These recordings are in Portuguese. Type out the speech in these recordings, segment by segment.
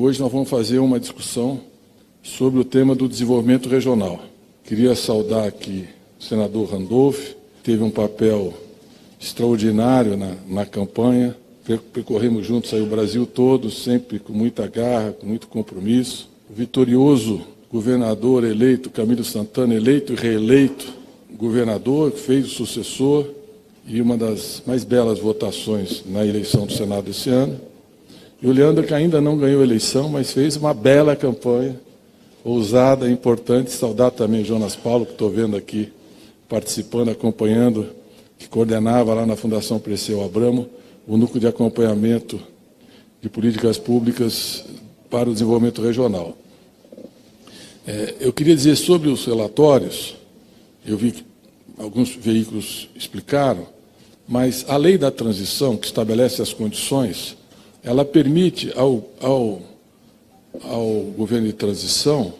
Hoje nós vamos fazer uma discussão sobre o tema do desenvolvimento regional. Queria saudar aqui o senador Randolph, teve um papel extraordinário na, na campanha, percorremos juntos aí o Brasil todo, sempre com muita garra, com muito compromisso. O vitorioso governador eleito, Camilo Santana, eleito e reeleito governador, fez o sucessor e uma das mais belas votações na eleição do Senado esse ano. E o Leandro, que ainda não ganhou a eleição, mas fez uma bela campanha, ousada, importante. Saudar também Jonas Paulo, que estou vendo aqui participando, acompanhando, que coordenava lá na Fundação Preseu Abramo o núcleo de acompanhamento de políticas públicas para o desenvolvimento regional. É, eu queria dizer sobre os relatórios, eu vi que alguns veículos explicaram, mas a lei da transição, que estabelece as condições ela permite ao, ao, ao governo de transição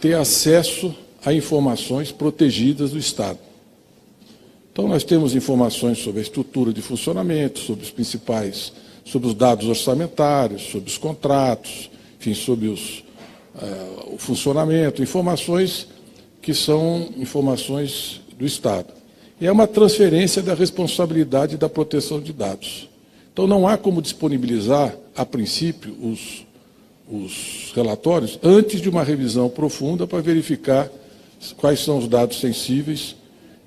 ter acesso a informações protegidas do Estado. Então, nós temos informações sobre a estrutura de funcionamento, sobre os principais, sobre os dados orçamentários, sobre os contratos, enfim, sobre os, uh, o funcionamento, informações que são informações do Estado. E é uma transferência da responsabilidade da proteção de dados. Então, não há como disponibilizar, a princípio, os, os relatórios antes de uma revisão profunda para verificar quais são os dados sensíveis.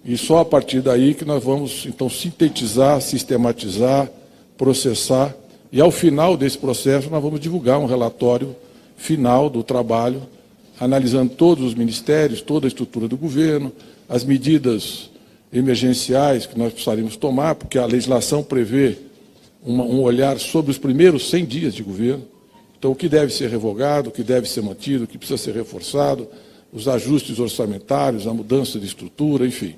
E só a partir daí que nós vamos, então, sintetizar, sistematizar, processar. E, ao final desse processo, nós vamos divulgar um relatório final do trabalho, analisando todos os ministérios, toda a estrutura do governo, as medidas emergenciais que nós precisaríamos tomar, porque a legislação prevê uma, um olhar sobre os primeiros 100 dias de governo. Então, o que deve ser revogado, o que deve ser mantido, o que precisa ser reforçado, os ajustes orçamentários, a mudança de estrutura, enfim,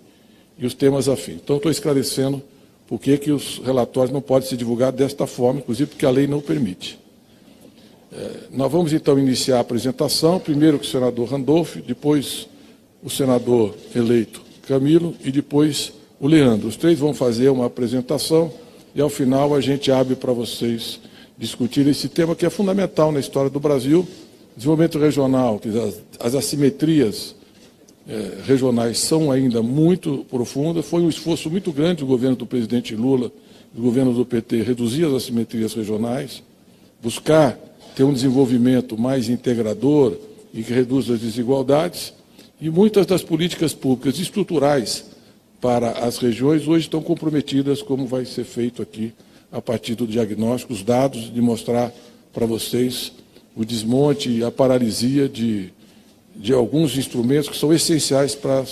e os temas afins. Então, estou esclarecendo por que, que os relatórios não podem ser divulgados desta forma, inclusive porque a lei não permite. É, nós vamos, então, iniciar a apresentação, primeiro com o senador Randolph, depois o senador eleito Camilo e depois o Leandro. Os três vão fazer uma apresentação e ao final a gente abre para vocês discutirem esse tema que é fundamental na história do Brasil, desenvolvimento regional, as, as assimetrias é, regionais são ainda muito profundas, foi um esforço muito grande do governo do presidente Lula, do governo do PT, reduzir as assimetrias regionais, buscar ter um desenvolvimento mais integrador e que reduza as desigualdades, e muitas das políticas públicas estruturais para as regiões hoje estão comprometidas, como vai ser feito aqui a partir do diagnóstico, os dados, de mostrar para vocês o desmonte e a paralisia de, de alguns instrumentos que são essenciais para,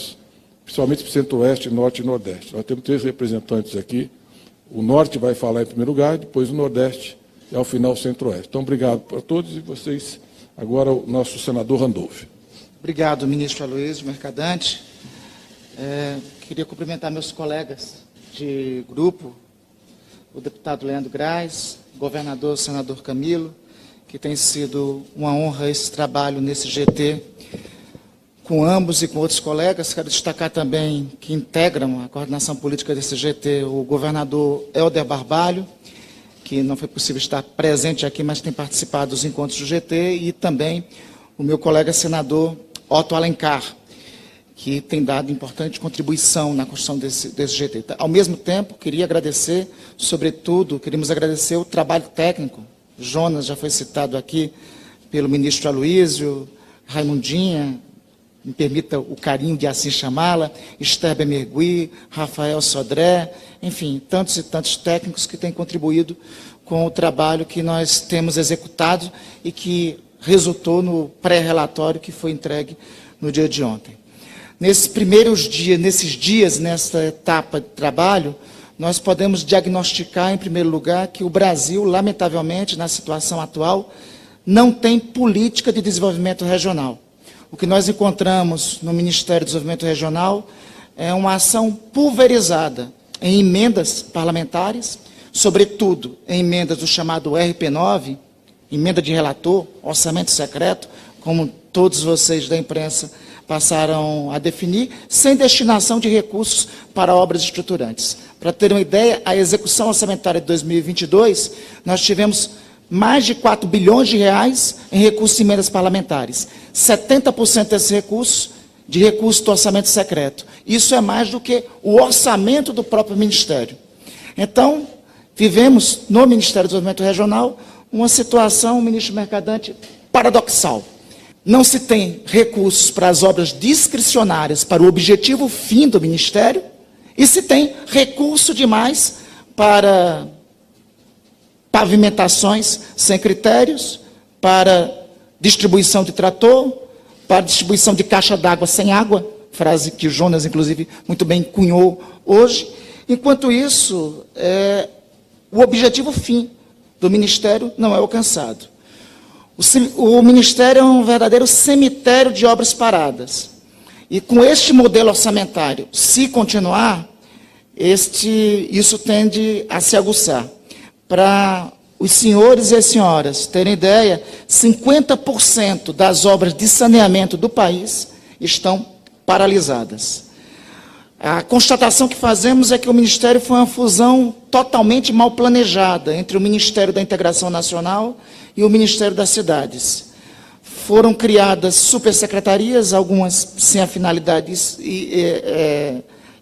principalmente para o Centro-Oeste, Norte e Nordeste. Nós temos três representantes aqui. O Norte vai falar em primeiro lugar, depois o Nordeste e, ao final, o Centro-Oeste. Então, obrigado para todos e vocês. Agora, o nosso senador Randolph. Obrigado, ministro Aloysio Mercadante. É, queria cumprimentar meus colegas de grupo, o deputado Leandro Graz, governador, senador Camilo, que tem sido uma honra esse trabalho nesse GT com ambos e com outros colegas. Quero destacar também que integram a coordenação política desse GT o governador Helder Barbalho, que não foi possível estar presente aqui, mas tem participado dos encontros do GT, e também o meu colega senador Otto Alencar, que tem dado importante contribuição na construção desse, desse GT. Ao mesmo tempo, queria agradecer, sobretudo, queríamos agradecer o trabalho técnico. Jonas já foi citado aqui pelo ministro Aloísio, Raimundinha, me permita o carinho de assim chamá-la, Esther Bemergui, Rafael Sodré, enfim, tantos e tantos técnicos que têm contribuído com o trabalho que nós temos executado e que resultou no pré-relatório que foi entregue no dia de ontem. Nesses primeiros dias, nesses dias, nessa etapa de trabalho, nós podemos diagnosticar, em primeiro lugar, que o Brasil, lamentavelmente, na situação atual, não tem política de desenvolvimento regional. O que nós encontramos no Ministério do Desenvolvimento Regional é uma ação pulverizada em emendas parlamentares, sobretudo em emendas do chamado RP9, emenda de relator, orçamento secreto, como todos vocês da imprensa passaram a definir, sem destinação de recursos para obras estruturantes. Para ter uma ideia, a execução orçamentária de 2022, nós tivemos mais de 4 bilhões de reais em recursos de emendas parlamentares. 70% desses recursos de recursos do orçamento secreto. Isso é mais do que o orçamento do próprio Ministério. Então, vivemos no Ministério do Desenvolvimento Regional uma situação, ministro Mercadante, paradoxal. Não se tem recursos para as obras discricionárias para o objetivo fim do Ministério, e se tem recurso demais para pavimentações sem critérios, para distribuição de trator, para distribuição de caixa d'água sem água, frase que o Jonas, inclusive, muito bem cunhou hoje. Enquanto isso, é, o objetivo fim do ministério não é alcançado. O, ministério é um verdadeiro cemitério de obras paradas. E com este modelo orçamentário, se continuar, este, isso tende a se aguçar. Para os senhores e as senhoras terem ideia, 50% das obras de saneamento do país estão paralisadas. A constatação que fazemos é que o Ministério foi uma fusão totalmente mal planejada entre o Ministério da Integração Nacional e o Ministério das Cidades. Foram criadas supersecretarias, algumas sem a finalidade é,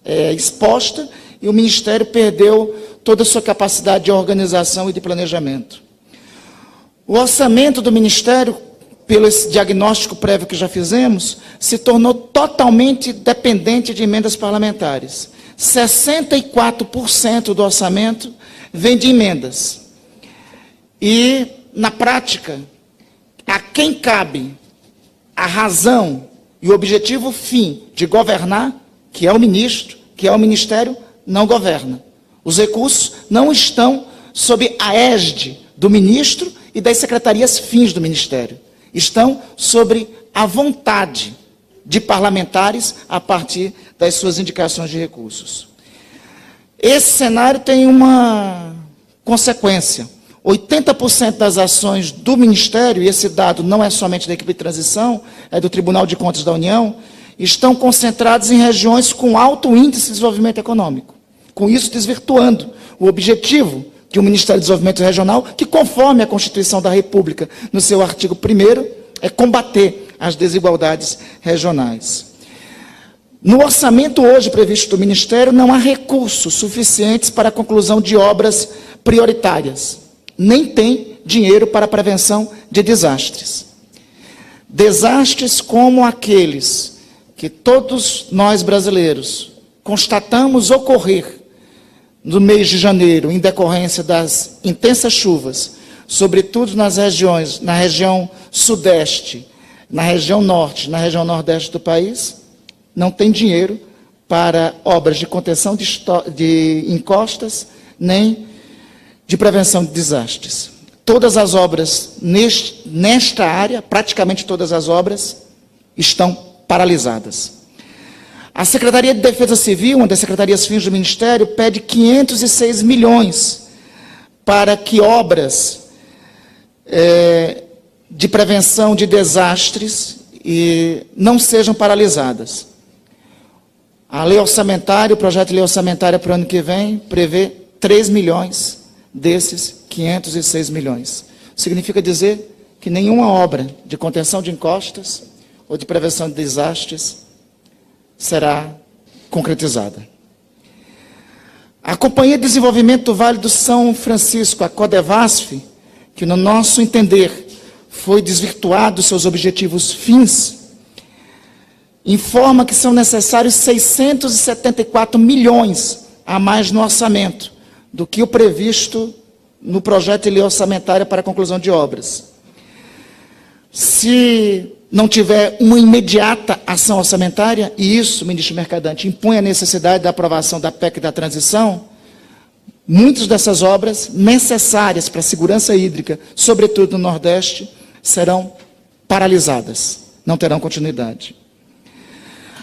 é, exposta, e o Ministério perdeu toda a sua capacidade de organização e de planejamento. O orçamento do Ministério pelo diagnóstico prévio que já fizemos, se tornou totalmente dependente de emendas parlamentares. 64% do orçamento vem de emendas. E, na prática, a quem cabe a razão e o objetivo fim de governar, que é o ministro, que é o ministério, não governa. Os recursos não estão sob a égide do ministro e das secretarias fins do ministério estão sobre a vontade de parlamentares a partir das suas indicações de recursos. Esse cenário tem uma consequência. 80% das ações do Ministério, e esse dado não é somente da equipe de transição, é do Tribunal de Contas da União, estão concentradas em regiões com alto índice de desenvolvimento econômico. Com isso, desvirtuando o objetivo que o Ministério do Desenvolvimento Regional, que conforme a Constituição da República, no seu artigo 1 é combater as desigualdades regionais. No orçamento hoje previsto do Ministério, não há recursos suficientes para a conclusão de obras prioritárias, nem tem dinheiro para a prevenção de desastres. Desastres como aqueles que todos nós brasileiros constatamos ocorrer no mês de janeiro, em decorrência das intensas chuvas, sobretudo nas regiões, na região sudeste, na região norte, na região nordeste do país, não tem dinheiro para obras de contenção de, de encostas, nem de prevenção de desastres. Todas as obras neste, nesta área, praticamente todas as obras, estão paralisadas. A Secretaria de Defesa Civil, uma das secretarias fins do Ministério, pede 506 milhões para que obras é, de prevenção de desastres e não sejam paralisadas. A lei orçamentária, o projeto de lei orçamentária para o ano que vem, prevê 3 milhões desses 506 milhões. Significa dizer que nenhuma obra de contenção de encostas ou de prevenção de desastres será concretizada. A Companhia de Desenvolvimento do Vale do São Francisco, a Codevasf, que no nosso entender foi desvirtuado seus objetivos fins, informa que são necessários 674 milhões a mais no orçamento do que o previsto no projeto de lei orçamentária para a conclusão de obras. Se não tiver uma imediata ação orçamentária, e isso, ministro Mercadante, impõe a necessidade da aprovação da PEC da transição, muitas dessas obras necessárias para a segurança hídrica, sobretudo no Nordeste, serão paralisadas, não terão continuidade.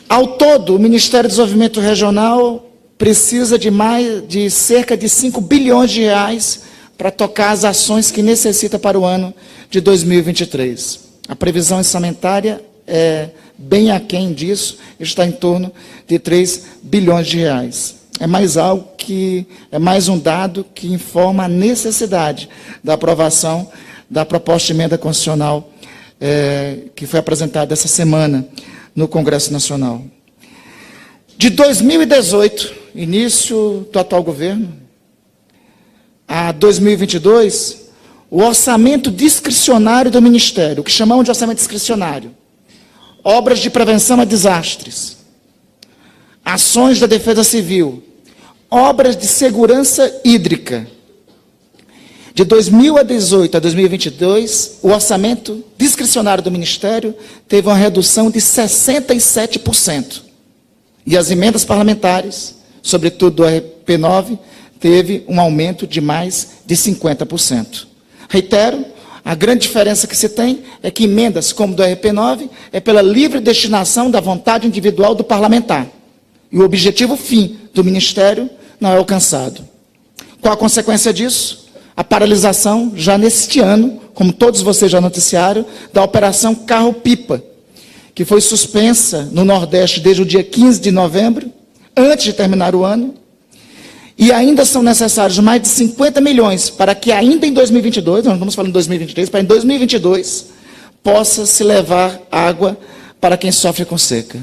Ao todo, o Ministério do Desenvolvimento Regional precisa de mais de cerca de 5 bilhões de reais para tocar as ações que necessita para o ano de 2023. A previsão orçamentária é bem aquém disso, está em torno de 3 bilhões de reais. é mais algo que é mais um dado que informa a necessidade da aprovação da proposta de emenda constitucional é, que foi apresentada essa semana no Congresso Nacional. De 2018, início do atual governo, a 2022, o orçamento discricionário do Ministério, o que chamamos de orçamento discricionário, obras de prevenção a desastres, ações da defesa civil, obras de segurança hídrica. De 2018 a 2022, o orçamento discricionário do Ministério teve uma redução de 67%. E as emendas parlamentares, sobretudo do RP9, teve um aumento de mais de 50%. Reitero, a grande diferença que se tem é que emendas como do RP9 é pela livre destinação da vontade individual do parlamentar. E o objetivo fim do Ministério não é alcançado. Qual a consequência disso? A paralisação, já neste ano, como todos vocês já noticiaram, da Operação Carro-Pipa, que foi suspensa no Nordeste desde o dia 15 de novembro, antes de terminar o ano, e ainda são necessários mais de 50 milhões para que ainda em 2022, nós estamos falando em 2023, para em 2022 possa se levar água para quem sofre com seca.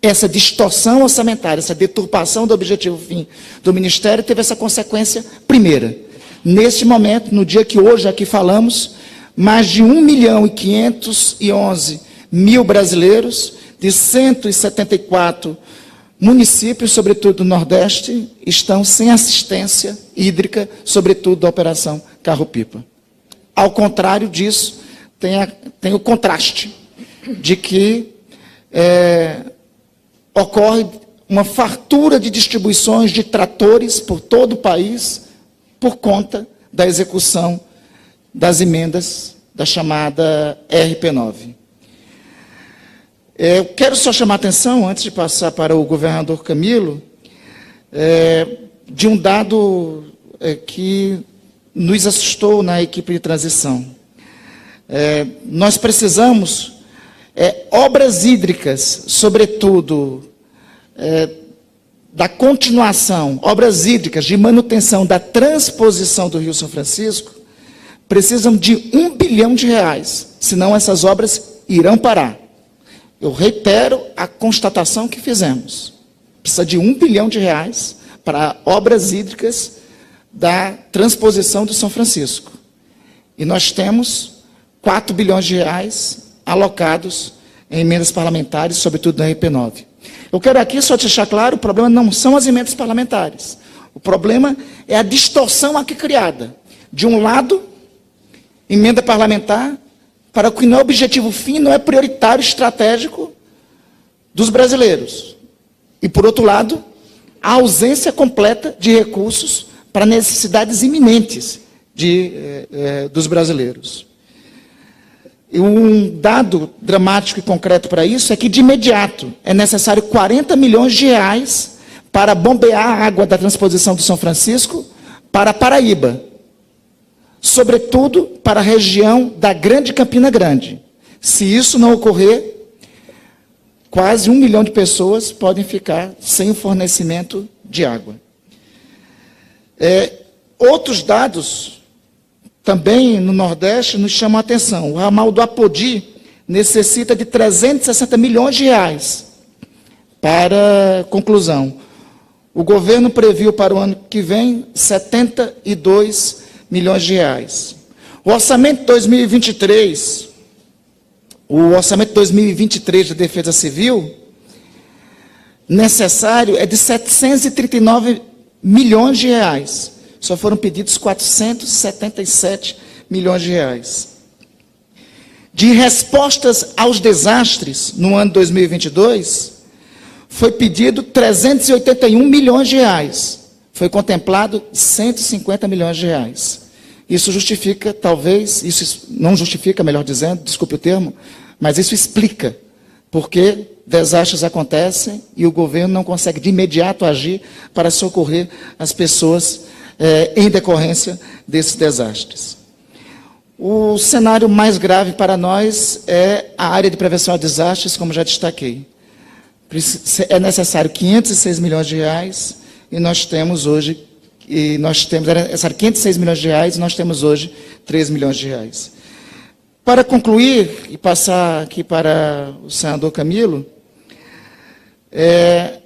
Essa distorção orçamentária, essa deturpação do objetivo fim do Ministério teve essa consequência primeira. Neste momento, no dia que hoje aqui falamos, mais de 1 milhão e 511 mil brasileiros, de 174 municípios, sobretudo do Nordeste, estão sem assistência hídrica, sobretudo da Operação Carro-Pipa. Ao contrário disso, tem, a, tem o contraste de que é, ocorre uma fartura de distribuições de tratores por todo o país por conta da execução das emendas da chamada RP9. É, quero só chamar a atenção, antes de passar para o governador Camilo, é, de um dado é, que nos assustou na equipe de transição. É, nós precisamos é, obras hídricas, sobretudo é, da continuação, obras hídricas de manutenção da transposição do Rio São Francisco, precisam de um bilhão de reais, senão essas obras irão parar. Eu reitero a constatação que fizemos. Precisa de um bilhão de reais para obras hídricas da transposição do São Francisco. E nós temos 4 bilhões de reais alocados em emendas parlamentares, sobretudo na RP9. Eu quero aqui só deixar claro, o problema não são as emendas parlamentares. O problema é a distorção aqui criada. De um lado, emenda parlamentar para o que não é objetivo fim, não é prioritário estratégico dos brasileiros. E por outro lado, a ausência completa de recursos para necessidades iminentes de, eh, eh, dos brasileiros. E um dado dramático e concreto para isso é que, de imediato, é necessário 40 milhões de reais para bombear a água da transposição do São Francisco para Paraíba, sobretudo para a região da Grande Campina Grande. Se isso não ocorrer, quase um milhão de pessoas podem ficar sem o fornecimento de água. É, outros dados também no Nordeste nos chamam a atenção. O ramal do Apodi necessita de 360 milhões de reais para conclusão. O governo previu para o ano que vem 72 milhões de reais. O orçamento de 2023, o orçamento de 2023 da Defesa Civil, necessário é de 739 milhões de reais só foram pedidos 477 milhões de reais. De respostas aos desastres no ano 2022, foi pedido 381 milhões de reais. Foi contemplado 150 milhões de reais. Isso justifica, talvez, isso não justifica, melhor dizendo, desculpe o termo, mas isso explica porque desastres acontecem e o governo não consegue de imediato agir para socorrer as pessoas é, em decorrência desses desastres. O cenário mais grave para nós é a área de prevenção a desastres, como já destaquei. É necessário 506 milhões de reais e nós temos hoje, e nós temos, era 506 milhões de reais, e nós temos hoje 3 milhões de reais. Para concluir e passar aqui para o senador Camilo, é,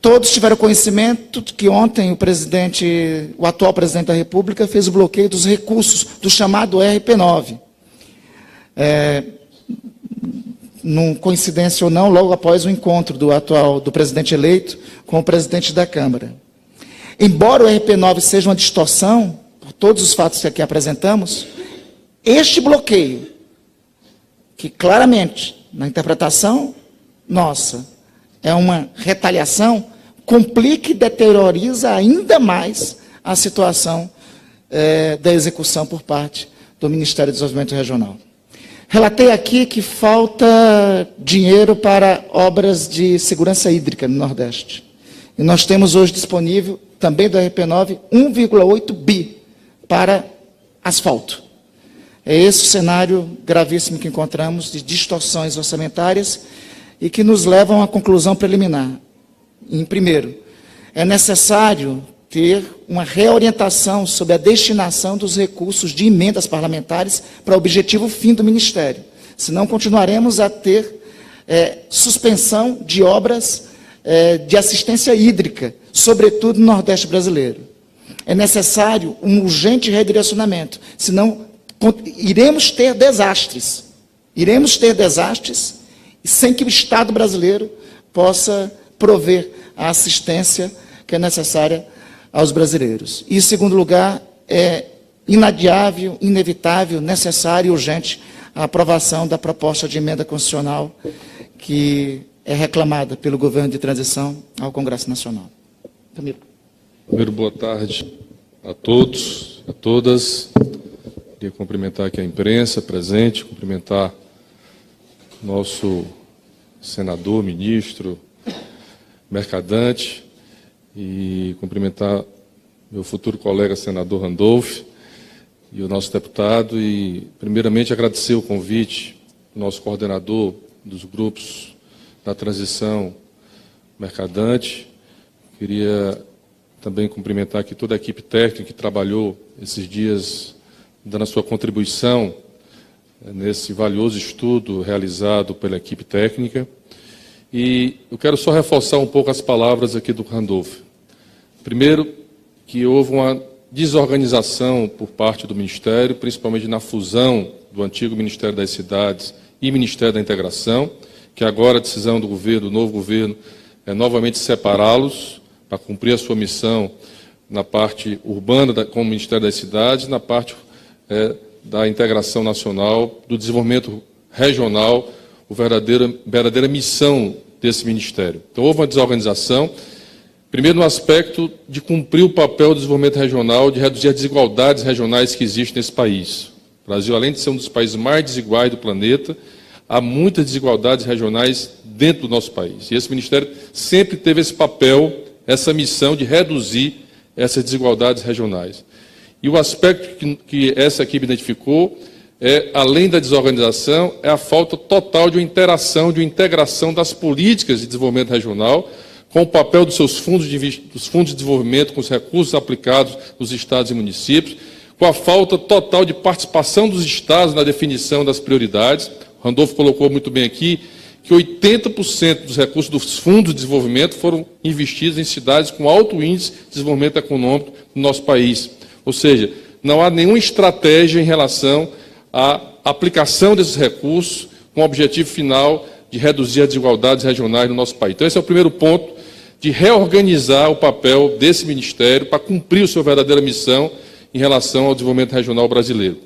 todos tiveram conhecimento de que ontem o presidente, o atual presidente da República, fez o bloqueio dos recursos do chamado RP9. É, num coincidência ou não, logo após o encontro do atual do presidente eleito com o presidente da Câmara. Embora o RP9 seja uma distorção, por todos os fatos que aqui apresentamos, este bloqueio, que claramente, na interpretação nossa, é uma retaliação, complica e deterioriza ainda mais a situação é, da execução por parte do Ministério do Desenvolvimento Regional. Relatei aqui que falta dinheiro para obras de segurança hídrica no Nordeste. E nós temos hoje disponível, também do RP9, 1,8 bi para asfalto. É esse o cenário gravíssimo que encontramos de distorções orçamentárias e que nos levam à conclusão preliminar. Em primeiro, é necessário ter uma reorientação sobre a destinação dos recursos de emendas parlamentares para o objetivo fim do Ministério. Senão, continuaremos a ter é, suspensão de obras é, de assistência hídrica, sobretudo no Nordeste brasileiro. É necessário um urgente redirecionamento, senão iremos ter desastres. Iremos ter desastres sem que o Estado brasileiro possa prover a assistência que é necessária aos brasileiros. E, em segundo lugar, é inadiável, inevitável, necessário e urgente a aprovação da proposta de emenda constitucional que é reclamada pelo governo de transição ao Congresso Nacional. Camilo. Primeiro, boa tarde a todos, a todas. Queria cumprimentar aqui a imprensa presente, cumprimentar nosso senador, ministro, mercadante, e cumprimentar meu futuro colega senador Randolph e o nosso deputado e primeiramente agradecer o convite do nosso coordenador dos grupos da transição mercadante. Queria também cumprimentar aqui toda a equipe técnica que trabalhou esses dias dando a sua contribuição eh, nesse valioso estudo realizado pela equipe técnica. E eu quero só reforçar um pouco as palavras aqui do Randolph. Primeiro, que houve uma desorganização por parte do Ministério, principalmente na fusão do antigo Ministério das Cidades e Ministério da Integração, que agora a decisão do governo, do novo governo, é novamente separá-los para cumprir a sua missão na parte urbana da, com o Ministério das Cidades, na parte é, da integração nacional, do desenvolvimento regional, a verdadeira, verdadeira missão desse ministério. Então, houve uma desorganização. Primeiro, no aspecto de cumprir o papel do desenvolvimento regional, de reduzir as desigualdades regionais que existem nesse país. O Brasil, além de ser um dos países mais desiguais do planeta, há muitas desigualdades regionais dentro do nosso país. E esse ministério sempre teve esse papel, essa missão de reduzir essas desigualdades regionais. E o aspecto que, que essa equipe identificou é, além da desorganização, é a falta total de uma interação, de uma integração das políticas de desenvolvimento regional com o papel dos seus fundos de, dos fundos de desenvolvimento, com os recursos aplicados nos estados e municípios, com a falta total de participação dos estados na definição das prioridades. O Randolfo colocou muito bem aqui que 80% dos recursos dos fundos de desenvolvimento foram investidos em cidades com alto índice de desenvolvimento econômico no nosso país. Ou seja, não há nenhuma estratégia em relação a aplicação desses recursos com o objetivo final de reduzir as desigualdades regionais no nosso país. Então, esse é o primeiro ponto de reorganizar o papel desse ministério para cumprir a sua verdadeira missão em relação ao desenvolvimento regional brasileiro.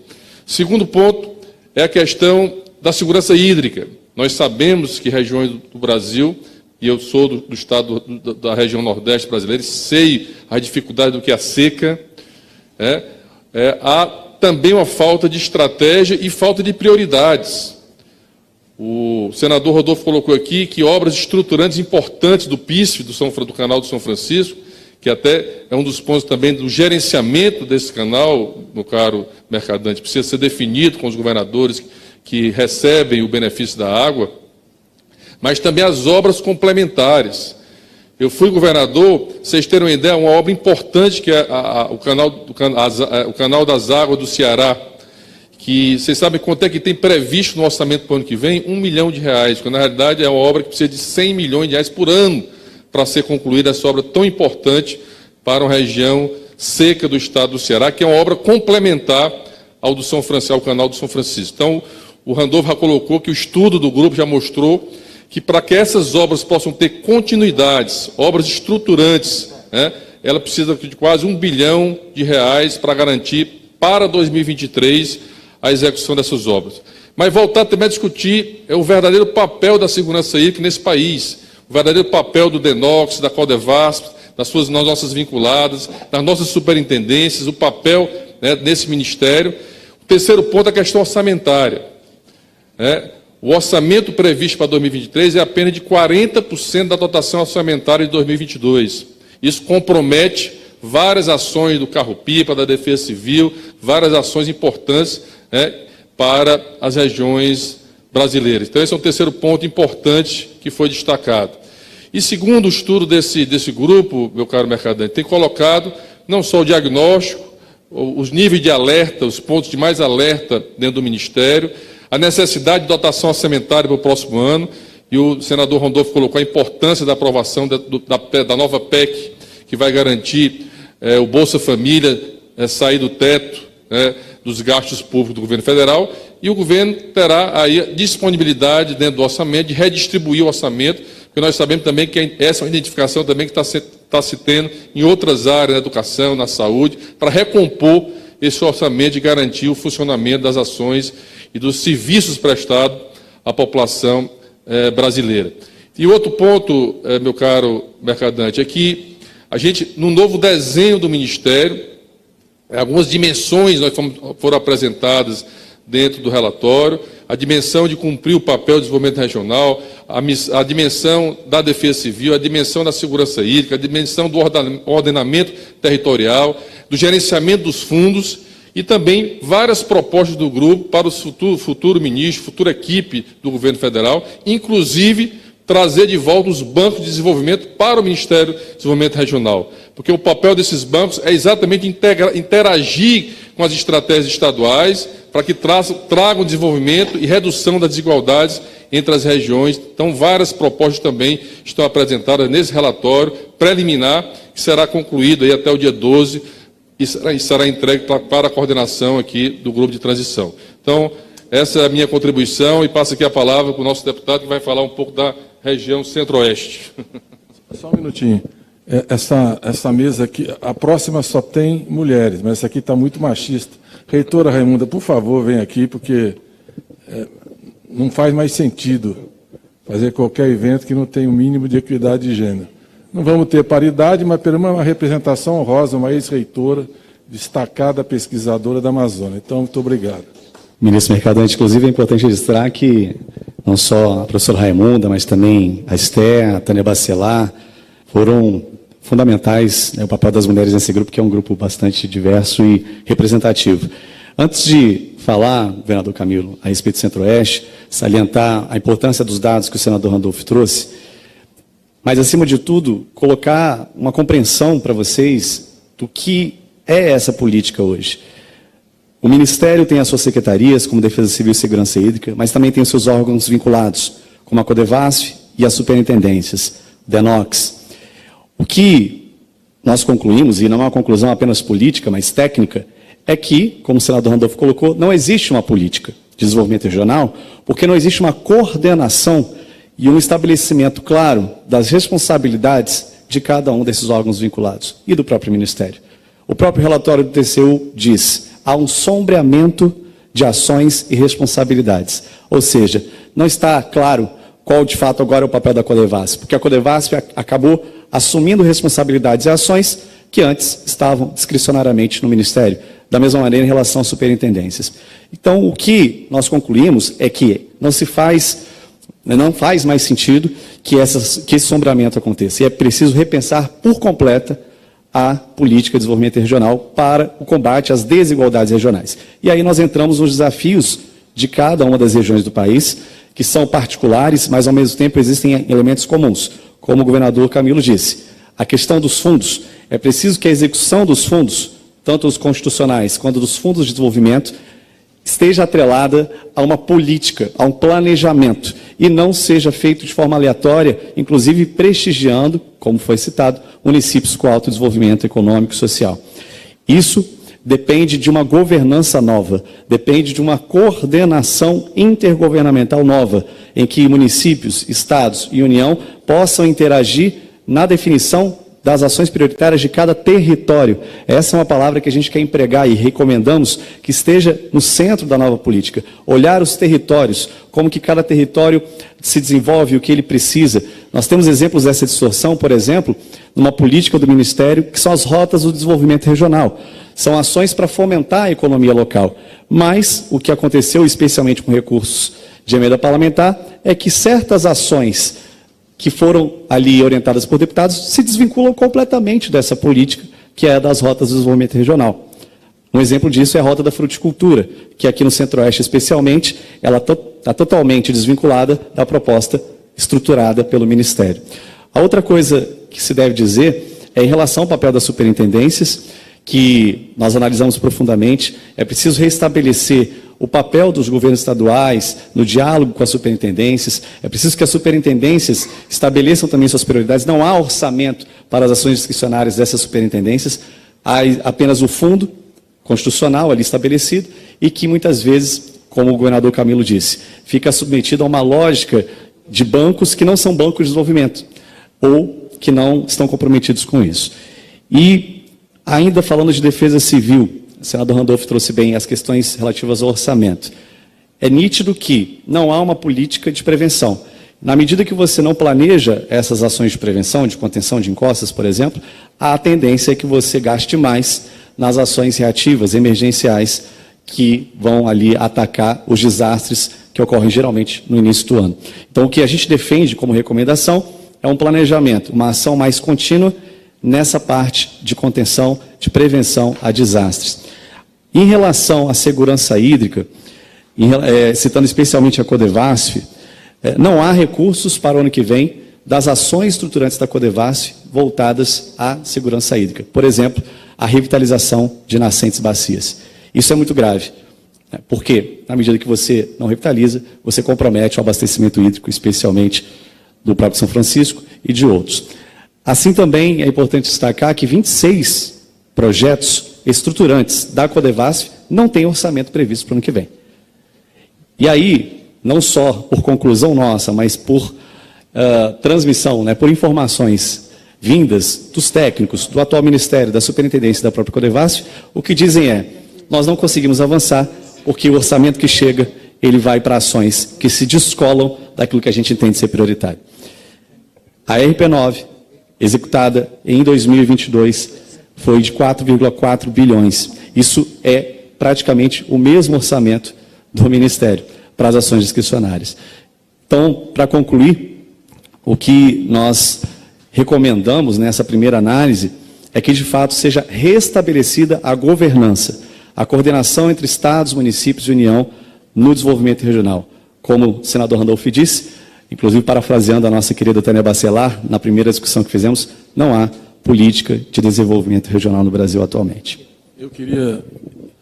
Segundo ponto é a questão da segurança hídrica. Nós sabemos que regiões do Brasil, e eu sou do, do estado do, da região nordeste brasileira, sei a dificuldade do que é a seca, é, é, há também uma falta de estratégia e falta de prioridades. O senador Rodolfo colocou aqui que obras estruturantes importantes do PISF, do, São, do canal do São Francisco, que até é um dos pontos também do gerenciamento desse canal, meu caro mercadante, precisa ser definido com os governadores que recebem o benefício da água, mas também as obras complementares, Eu fui governador, vocês terem uma ideia, uma obra importante que é a, a, o, canal, do, a, o Canal das Águas do Ceará, que vocês sabem quanto é que tem previsto no orçamento para o ano que vem? Um milhão de reais, quando na realidade é uma obra que precisa de 100 milhões de reais por ano para ser concluída essa obra tão importante para uma região seca do estado do Ceará, que é uma obra complementar ao do São Francisco, ao canal do São Francisco. Então, o Randolfo já colocou que o estudo do grupo já mostrou que para que essas obras possam ter continuidades, obras estruturantes, né, ela precisa de quase um bilhão de reais para garantir para 2023 a execução dessas obras. Mas voltar também a discutir é o verdadeiro papel da segurança hídrica nesse país, o verdadeiro papel do DENOX, da Codevasp, das suas das nossas vinculadas, das nossas superintendências, o papel né, nesse ministério. O terceiro ponto é a questão orçamentária. Né? O orçamento previsto para 2023 é apenas de 40% da dotação orçamentária de 2022. Isso compromete várias ações do carro-pipa, da Defesa Civil, várias ações importantes né, para as regiões brasileiras. Então, esse é um terceiro ponto importante que foi destacado. E segundo o estudo desse, desse grupo, meu caro mercadante, tem colocado não só o diagnóstico, os níveis de alerta, os pontos de mais alerta dentro do Ministério, a necessidade de dotação orçamentária para o próximo ano, e o senador Rondolfo colocou a importância da aprovação da, da, da nova PEC, que vai garantir é, o Bolsa Família é, sair do teto é, dos gastos públicos do governo federal, e o governo terá aí disponibilidade dentro do orçamento de redistribuir o orçamento, porque nós sabemos também que essa é uma identificação também que está se, está se tendo em outras áreas, na educação, na saúde, para recompor esse orçamento e garantir o funcionamento das ações e dos serviços prestados à população eh, brasileira. E outro ponto, eh, meu caro mercadante, é que a gente, no novo desenho do Ministério, algumas dimensões foram apresentadas dentro do relatório, a dimensão de cumprir o papel do desenvolvimento regional, a, a, dimensão da defesa civil, a dimensão da segurança hídrica, a dimensão do ordenamento territorial, do gerenciamento dos fundos e também várias propostas do grupo para o futuro, futuro ministro, futura equipe do governo federal, inclusive trazer de volta os bancos de desenvolvimento para o Ministério do Desenvolvimento Regional. Porque o papel desses bancos é exatamente interagir com as estratégias estaduais para que tragam desenvolvimento e redução das desigualdades entre as regiões. Então, várias propostas também estão apresentadas nesse relatório preliminar, que será concluído aí até o dia 12 e será, e será entregue pra, para a coordenação aqui do grupo de transição. Então, essa é a minha contribuição e passo aqui a palavra para o nosso deputado que vai falar um pouco da região centro-oeste. Só um minutinho. É, essa, essa mesa aqui, a próxima só tem mulheres, mas essa aqui está muito machista. Reitora Raimunda, por favor, vem aqui, porque é, não faz mais sentido fazer qualquer evento que não tenha o um mínimo de equidade de gênero. Não vamos ter paridade, mas pelo menos uma representação honrosa, uma ex-reitora, destacada pesquisadora da Amazônia. Então, muito obrigado. Ministro Mercadante, inclusive é importante registrar que não só a professora Raimunda, mas também a Esther, a Tânia Bacelar, foram fundamentais né, o papel das mulheres nesse grupo, que é um grupo bastante diverso e representativo. Antes de falar, governador Camilo, a respeito do Centro-Oeste, salientar a importância dos dados que o senador Randolfo trouxe, mas, acima de tudo, colocar uma compreensão para vocês do que é essa política hoje. O Ministério tem as suas secretarias, como Defesa Civil e Segurança Hídrica, mas também tem os seus órgãos vinculados, como a Codevasf e as superintendências, DENOX. O que nós concluímos, e não é uma conclusão apenas política, mas técnica, é que, como o senador Randolfo colocou, não existe uma política de desenvolvimento regional, porque não existe uma coordenação e um estabelecimento claro das responsabilidades de cada um desses órgãos vinculados e do próprio Ministério. O próprio relatório do TCU diz: há um sombreamento de ações e responsabilidades. Ou seja, não está claro qual de fato agora é o papel da Codevasp, porque a Codevasp acabou assumindo responsabilidades e ações que antes estavam discricionariamente no Ministério, da mesma maneira em relação às superintendências. Então, o que nós concluímos é que não se faz não faz mais sentido que, essas, que esse sombreamento aconteça. E é preciso repensar por completa a política de desenvolvimento regional para o combate às desigualdades regionais. E aí nós entramos nos desafios de cada uma das regiões do país, que são particulares, mas ao mesmo tempo existem elementos comuns, como o governador Camilo disse. A questão dos fundos, é preciso que a execução dos fundos, tanto os constitucionais quanto dos fundos de desenvolvimento, esteja atrelada a uma política, a um planejamento, e não seja feito de forma aleatória, inclusive prestigiando, como foi citado, municípios com alto desenvolvimento econômico e social. Isso depende de uma governança nova, depende de uma coordenação intergovernamental nova, em que municípios, estados e União possam interagir na definição das ações prioritárias de cada território. Essa é uma palavra que a gente quer empregar e recomendamos que esteja no centro da nova política. Olhar os territórios, como que cada território se desenvolve, o que ele precisa. Nós temos exemplos dessa distorção, por exemplo, numa política do Ministério, que são as rotas do desenvolvimento regional. São ações para fomentar a economia local. Mas o que aconteceu, especialmente com recursos de emenda parlamentar, é que certas ações que foram ali orientadas por deputados se desvinculam completamente dessa política, que é a das rotas de desenvolvimento regional. Um exemplo disso é a rota da fruticultura, que aqui no Centro-Oeste especialmente, ela está to totalmente desvinculada da proposta estruturada pelo Ministério. A outra coisa que se deve dizer é em relação ao papel das superintendências, que nós analisamos profundamente, é preciso restabelecer o papel dos governos estaduais no diálogo com as superintendências. É preciso que as superintendências estabeleçam também suas prioridades. Não há orçamento para as ações discricionárias dessas superintendências, há apenas o fundo constitucional ali estabelecido e que muitas vezes, como o governador Camilo disse, fica submetido a uma lógica de bancos que não são bancos de desenvolvimento ou que não estão comprometidos com isso. E ainda falando de defesa civil, o senador Randolph trouxe bem as questões relativas ao orçamento. É nítido que não há uma política de prevenção. Na medida que você não planeja essas ações de prevenção, de contenção de encostas, por exemplo, a tendência é que você gaste mais nas ações reativas, emergenciais, que vão ali atacar os desastres que ocorrem geralmente no início do ano. Então, o que a gente defende como recomendação é um planejamento, uma ação mais contínua nessa parte de contenção, de prevenção a desastres. Em relação à segurança hídrica, em, é, citando especialmente a Codevasf, é, não há recursos para o ano que vem das ações estruturantes da Codevasf voltadas à segurança hídrica. Por exemplo, a revitalização de nascentes bacias. Isso é muito grave. Né? Porque, na medida que você não revitaliza, você compromete o abastecimento hídrico, especialmente do próprio São Francisco e de outros. Assim também é importante destacar que 26 projetos estruturantes da Codevasf não têm orçamento previsto para o ano que vem. E aí, não só por conclusão nossa, mas por uh, transmissão, né, por informações vindas dos técnicos, do atual Ministério, da Superintendência da própria Codevasf, o que dizem é, nós não conseguimos avançar porque o orçamento que chega, ele vai para ações que se descolam daquilo que a gente entende ser prioritário. A RP9, executada em 2022, foi de 4,4 bilhões. Isso é praticamente o mesmo orçamento do Ministério para as ações discricionárias. Então, para concluir, o que nós recomendamos nessa primeira análise é que, de fato, seja restabelecida a governança, a coordenação entre Estados, municípios e União no desenvolvimento regional. Como o senador Randolph disse, inclusive parafraseando a nossa querida Tânia Bacelar, na primeira discussão que fizemos, não há política de desenvolvimento regional no Brasil atualmente. Eu queria.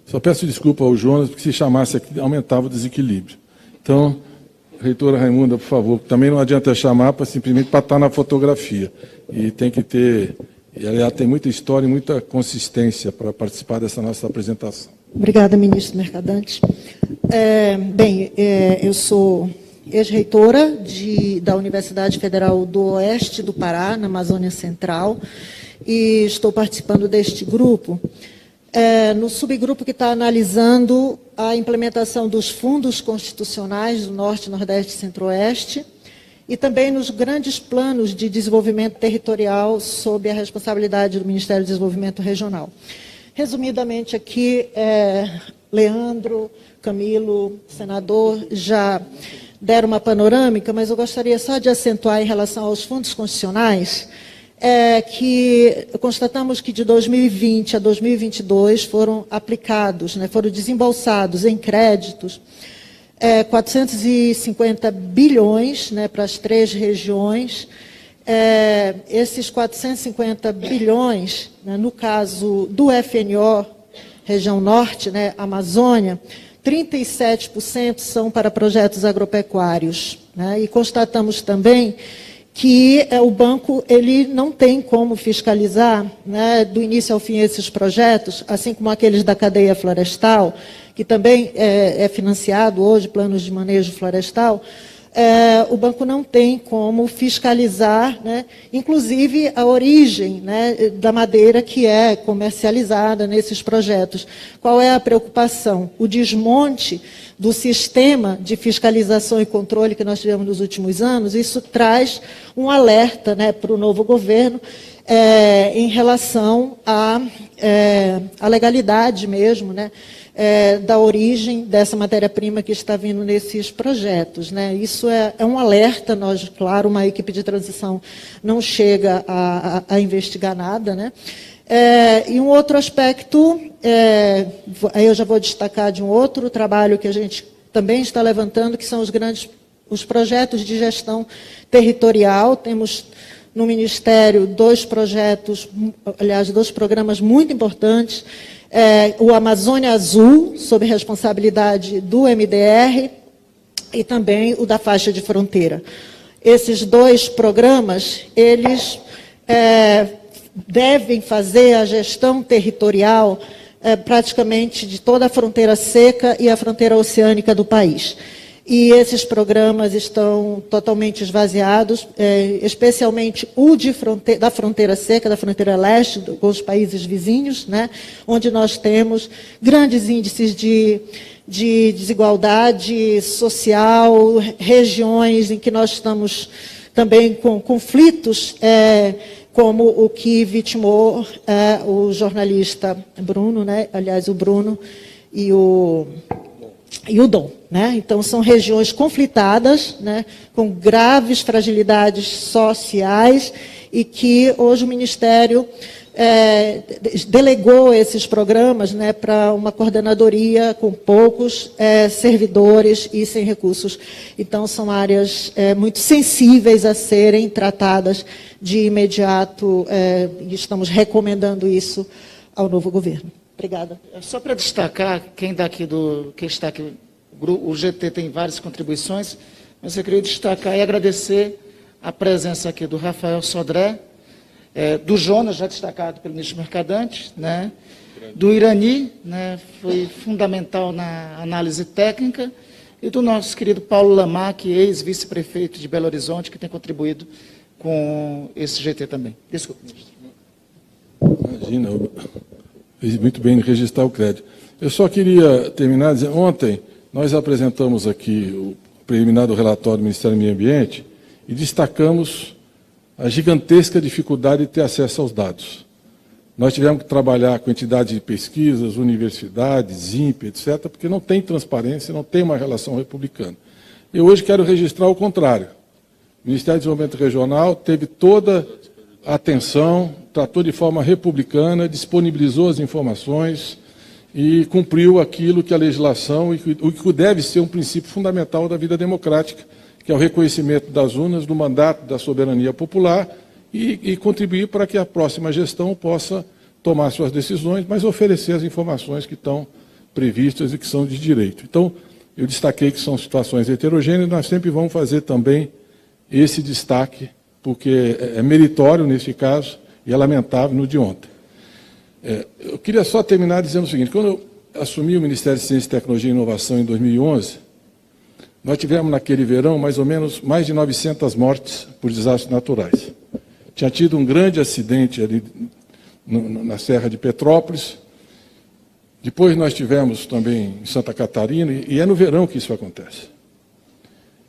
Só peço desculpa ao Jonas, porque se chamasse aqui, aumentava o desequilíbrio. Então, reitora Raimunda, por favor, também não adianta chamar para simplesmente para estar na fotografia. E tem que ter. E, aliás, tem muita história e muita consistência para participar dessa nossa apresentação. Obrigada, ministro Mercadante. É, bem, é, eu sou ex-reitora da Universidade Federal do Oeste do Pará, na Amazônia Central, e estou participando deste grupo, é, no subgrupo que está analisando a implementação dos fundos constitucionais do Norte, Nordeste e Centro-Oeste, e também nos grandes planos de desenvolvimento territorial sob a responsabilidade do Ministério do Desenvolvimento Regional. Resumidamente aqui, é, Leandro, Camilo, senador, já deram uma panorâmica, mas eu gostaria só de acentuar em relação aos fundos constitucionais, é que constatamos que de 2020 a 2022 foram aplicados, né, foram desembolsados em créditos é, 450 bilhões né, para as três regiões, é, esses 450 bilhões, né, no caso do FNO, região norte, né, Amazônia, 37% são para projetos agropecuários. Né, e constatamos também que é, o banco ele não tem como fiscalizar né, do início ao fim esses projetos, assim como aqueles da cadeia florestal, que também é, é financiado hoje, planos de manejo florestal, é, o banco não tem como fiscalizar, né, inclusive a origem né, da madeira que é comercializada nesses projetos. Qual é a preocupação? O desmonte do sistema de fiscalização e controle que nós tivemos nos últimos anos, isso traz um alerta né, para o novo governo é, em relação à, é, legalidade mesmo, né? É, da origem dessa matéria-prima que está vindo nesses projetos. Né? Isso é, é, um alerta, nós, claro, uma equipe de transição não chega a, a, a investigar nada. Né? É, e um outro aspecto, é, eu já vou destacar de um outro trabalho que a gente também está levantando, que são os grandes os projetos de gestão territorial. Temos no Ministério dois projetos, aliás, dois programas muito importantes é, o Amazônia Azul, sob responsabilidade do MDR, e também o da faixa de fronteira. Esses dois programas, eles é, devem fazer a gestão territorial é, praticamente de toda a fronteira seca e a fronteira oceânica do país. E esses programas estão totalmente esvaziados, é, especialmente o fronte da fronteira seca, da fronteira leste, do, com os países vizinhos, né, onde nós temos grandes índices de, de desigualdade social, regiões em que nós estamos também com conflitos, é, como o que vitimou é, o jornalista Bruno, né, aliás, o Bruno e o e o dom. Né? Então, são regiões conflitadas, né, com graves fragilidades sociais, e que hoje o Ministério é, delegou esses programas né, para uma coordenadoria com poucos é, servidores e sem recursos. Então, são áreas é, muito sensíveis a serem tratadas de imediato, é, e estamos recomendando isso ao novo governo. Obrigada. Só para destacar, quem, daqui do, quem está aqui, o GT tem várias contribuições, mas eu queria destacar e agradecer a presença aqui do Rafael Sodré, é, do Jonas, já destacado pelo ministro Mercadante, né, do Irani, né, foi fundamental na análise técnica, e do nosso querido Paulo Lamac, ex-vice-prefeito de Belo Horizonte, que tem contribuído com esse GT também. Desculpe, ministro. Imagina, Fez muito bem em registrar o crédito. Eu só queria terminar dizendo, ontem nós apresentamos aqui o preliminar do relatório do Ministério do Meio Ambiente e destacamos a gigantesca dificuldade de ter acesso aos dados. Nós tivemos que trabalhar com entidades de pesquisas, universidades, INPE, etc., porque não tem transparência, não tem uma relação republicana. Eu hoje quero registrar o contrário. O Ministério do Desenvolvimento Regional teve toda atenção, tratou de forma republicana, disponibilizou as informações e cumpriu aquilo que a legislação e o que deve ser um princípio fundamental da vida democrática, que é o reconhecimento das urnas, do mandato da soberania popular e, e contribuir para que a próxima gestão possa tomar suas decisões, mas oferecer as informações que estão previstas e que são de direito. Então, eu destaquei que são situações heterogêneas, nós sempre vamos fazer também esse destaque, porque é, é meritório nesse caso, e é lamentável no de ontem. É, eu queria só terminar dizendo o seguinte: quando eu assumi o Ministério de Ciência, Tecnologia e Inovação em 2011, nós tivemos naquele verão mais ou menos mais de 900 mortes por desastres naturais. Tinha tido um grande acidente ali no, na Serra de Petrópolis. Depois nós tivemos também em Santa Catarina, e é no verão que isso acontece.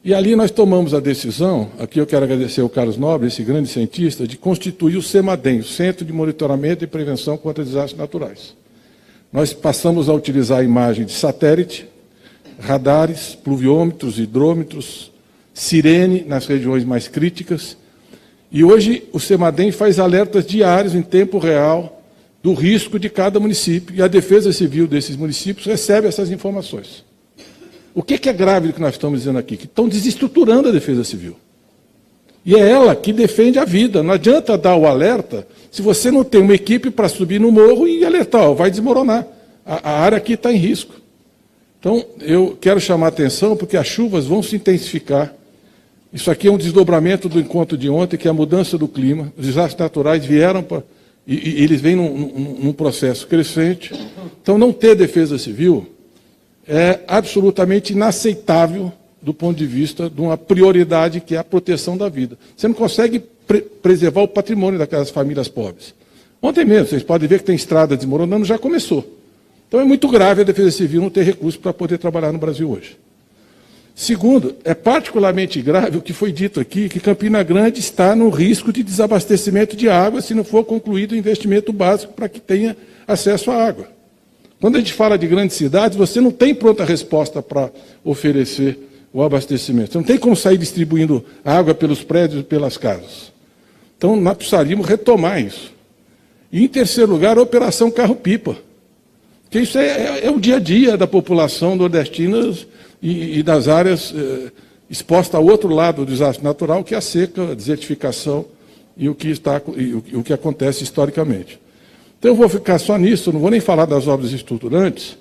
E ali nós tomamos a decisão, aqui eu quero agradecer ao Carlos Nobre, esse grande cientista, de constituir o CEMADEM, o Centro de Monitoramento e Prevenção contra Desastres Naturais. Nós passamos a utilizar a imagem de satélite, radares, pluviômetros, hidrômetros, sirene nas regiões mais críticas. E hoje o CEMADEM faz alertas diários em tempo real do risco de cada município, e a Defesa Civil desses municípios recebe essas informações. O que é grave do que nós estamos dizendo aqui? Que estão desestruturando a defesa civil. E é ela que defende a vida. Não adianta dar o alerta se você não tem uma equipe para subir no morro e alertar, ó, vai desmoronar. A, a área aqui está em risco. Então, eu quero chamar a atenção porque as chuvas vão se intensificar. Isso aqui é um desdobramento do encontro de ontem, que é a mudança do clima. Os desastres naturais vieram para. E, e, eles vêm num, num, num processo crescente. Então, não ter defesa civil é absolutamente inaceitável do ponto de vista de uma prioridade que é a proteção da vida. Você não consegue pre preservar o patrimônio daquelas famílias pobres. Ontem mesmo, vocês podem ver que tem estrada desmoronando, já começou. Então é muito grave a Defesa Civil não ter recursos para poder trabalhar no Brasil hoje. Segundo, é particularmente grave o que foi dito aqui, que Campina Grande está no risco de desabastecimento de água se não for concluído o investimento básico para que tenha acesso à água. Quando a gente fala de grandes cidades, você não tem pronta resposta para oferecer o abastecimento. Você não tem como sair distribuindo água pelos prédios e pelas casas. Então, nós precisaríamos retomar isso. E, em terceiro lugar, a Operação Carro-Pipa. Que isso é, é, é, o dia a dia da população nordestina e, e das áreas eh, expostas ao outro lado do desastre natural, que é a seca, a desertificação e o que, está, e o, o que acontece historicamente. Então, eu vou ficar só nisso, não vou nem falar das obras estruturantes,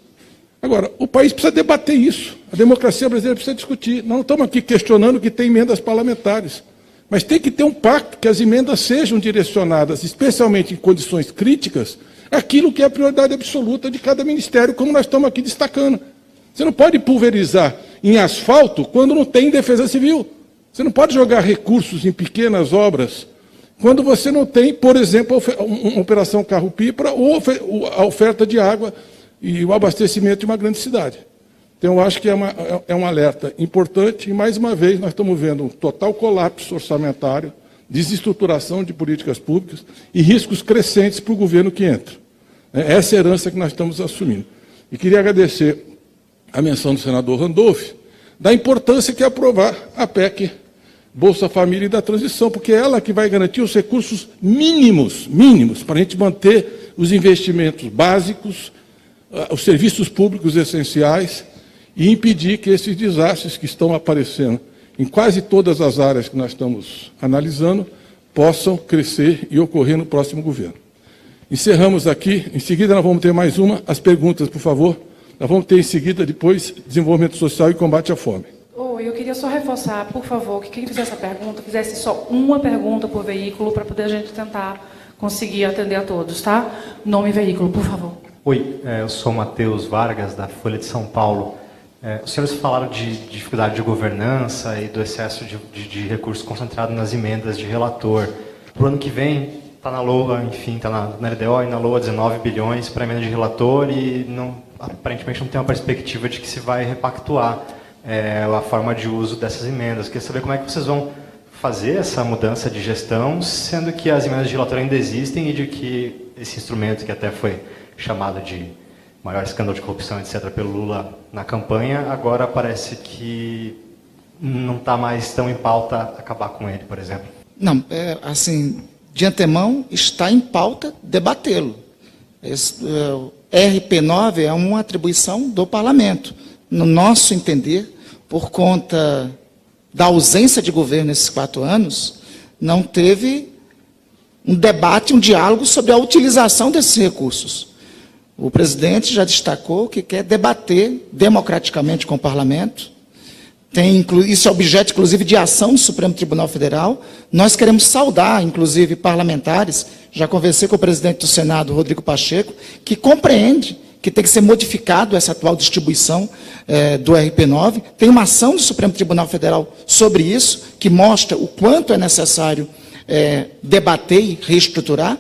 Agora, o país precisa debater isso. A democracia brasileira precisa discutir. Não estamos aqui questionando que tem emendas parlamentares. Mas tem que ter um pacto que as emendas sejam direcionadas, especialmente em condições críticas, aquilo que é a prioridade absoluta de cada ministério, como nós estamos aqui destacando. Você não pode pulverizar em asfalto quando não tem defesa civil. Você não pode jogar recursos em pequenas obras quando você não tem, por exemplo, uma operação carro-pipa ou a oferta de água e o abastecimento de uma grande cidade. Então, eu acho que é, uma, é um alerta importante, e mais uma vez nós estamos vendo um total colapso orçamentário, desestruturação de políticas públicas e riscos crescentes para o governo que entra. É essa é herança que nós estamos assumindo. E queria agradecer a menção do senador Randolph, da importância que é aprovar a PEC Bolsa Família e da transição, porque é ela que vai garantir os recursos mínimos, mínimos, para a gente manter os investimentos básicos ah, os serviços públicos essenciais e impedir que esses desastres que estão aparecendo em quase todas as áreas que nós estamos analisando possam crescer e ocorrer no próximo governo. Encerramos aqui, em seguida nós vamos ter mais uma, as perguntas, por favor. Nós vamos ter em seguida, depois, desenvolvimento social e combate à fome. Oh, eu queria só reforçar, por favor, que quem fizesse a pergunta, fizesse só uma pergunta por veículo, para poder a gente tentar conseguir atender a todos, tá? Nome e veículo, por favor. Oi, é, eu sou Matheus Vargas, da Folha de São Paulo. É, os senhores falaram de dificuldade de governança e do excesso de, de, de recursos concentrado nas emendas de relator. Para o ano que vem, está na LOA, enfim, está na, na LDO e na LOA 19 bilhões para emenda de relator e não, aparentemente não tem uma perspectiva de que se vai repactuar é, a forma de uso dessas emendas. Queria saber como é que vocês vão fazer essa mudança de gestão, sendo que as emendas de relator ainda existem e de que esse instrumento que até foi chamado de maior escândalo de corrupção, etc., pelo Lula na campanha, agora parece que não está mais tão em pauta acabar com ele, por exemplo. Não, é, assim, de antemão está em pauta debatê-lo. É, RP9 é uma atribuição do parlamento. No nosso entender, por conta da ausência de governo nesses quatro anos, não teve um debate, um diálogo sobre a utilização desses recursos. O presidente já destacou que quer debater democraticamente com o parlamento. Tem, isso é objeto, inclusive, de ação do Supremo Tribunal Federal. Nós queremos saudar, inclusive, parlamentares. Já conversei com o presidente do Senado, Rodrigo Pacheco, que compreende que tem que ser modificado essa atual distribuição é, do RP9. Tem uma ação do Supremo Tribunal Federal sobre isso, que mostra o quanto é necessário é, debater e reestruturar.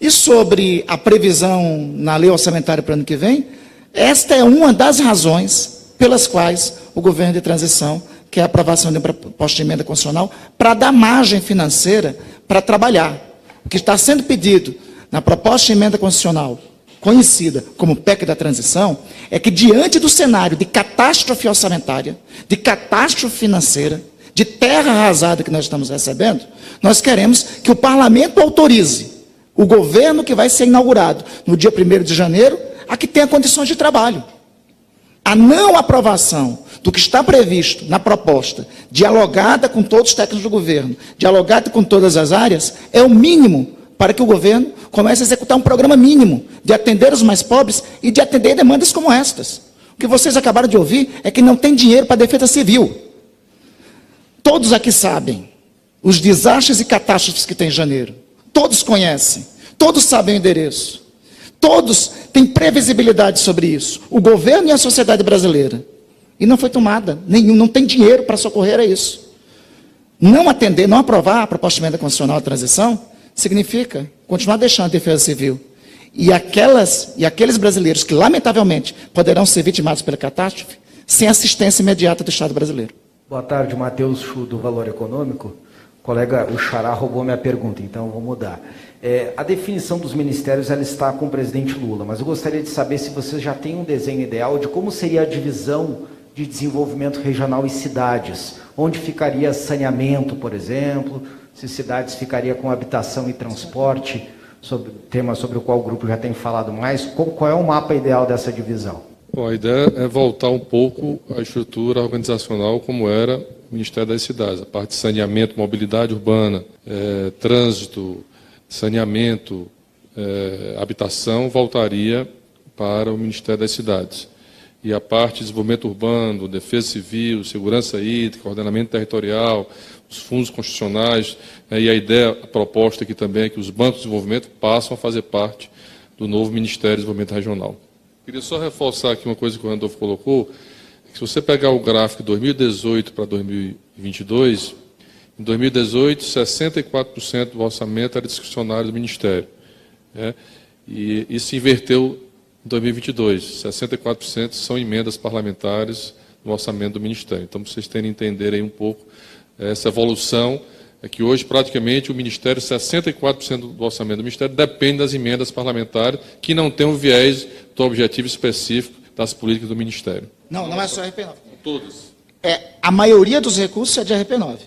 E sobre a previsão na lei orçamentária para o ano que vem, esta é uma das razões pelas quais o governo de transição quer a aprovação de uma proposta de emenda constitucional para dar margem financeira para trabalhar. O que está sendo pedido na proposta de emenda constitucional, conhecida como PEC da transição, é que diante do cenário de catástrofe orçamentária, de catástrofe financeira, de terra arrasada que nós estamos recebendo, nós queremos que o parlamento autorize o governo que vai ser inaugurado no dia 1 de janeiro, a que tenha condições de trabalho. A não aprovação do que está previsto na proposta, dialogada com todos os técnicos do governo, dialogada com todas as áreas, é o mínimo para que o governo comece a executar um programa mínimo de atender os mais pobres e de atender demandas como estas. O que vocês acabaram de ouvir é que não tem dinheiro para a defesa civil. Todos aqui sabem os desastres e catástrofes que tem em janeiro. Todos conhecem, todos sabem o endereço. Todos têm previsibilidade sobre isso. O governo e a sociedade brasileira. E não foi tomada nenhum, não tem dinheiro para socorrer a isso. Não atender, não aprovar a proposta de emenda constitucional de transição, significa continuar deixando a defesa civil. E, aquelas, e aqueles brasileiros que, lamentavelmente, poderão ser vitimados pela catástrofe, sem assistência imediata do Estado brasileiro. Boa tarde, Matheus do Valor Econômico. Colega, o Xará, roubou minha pergunta, então vou mudar. É, a definição dos ministérios ela está com o presidente Lula, mas eu gostaria de saber se vocês já têm um desenho ideal de como seria a divisão de desenvolvimento regional e cidades. Onde ficaria saneamento, por exemplo, se cidades ficaria com habitação e transporte, sobre, tema sobre o qual o grupo já tem falado mais. Qual, qual é o mapa ideal dessa divisão? Bom, a ideia é voltar um pouco à estrutura organizacional como era o Ministério das Cidades, a parte de saneamento, mobilidade urbana, é, trânsito, saneamento, é, habitação, voltaria para o Ministério das Cidades. E a parte de desenvolvimento urbano, defesa civil, segurança hídrica, ordenamento territorial, os fundos constitucionais, né, e a ideia, a proposta aqui também é que os bancos de desenvolvimento passam a fazer parte do novo Ministério de Desenvolvimento Regional. Queria só reforçar aqui uma coisa que o Randolfo colocou, que se você pegar o gráfico de 2018 para 2022, em 2018, 64% do orçamento era discricionário do Ministério. Né? E isso inverteu em 2022. 64% são emendas parlamentares no orçamento do Ministério. Então, para vocês terem aí um pouco essa evolução, é que hoje praticamente o Ministério, 64% do orçamento do Ministério depende das emendas parlamentares que não têm um viés do objetivo específico das políticas do Ministério. Não, não é só RP9. Todas. É, a maioria dos recursos é de RP9.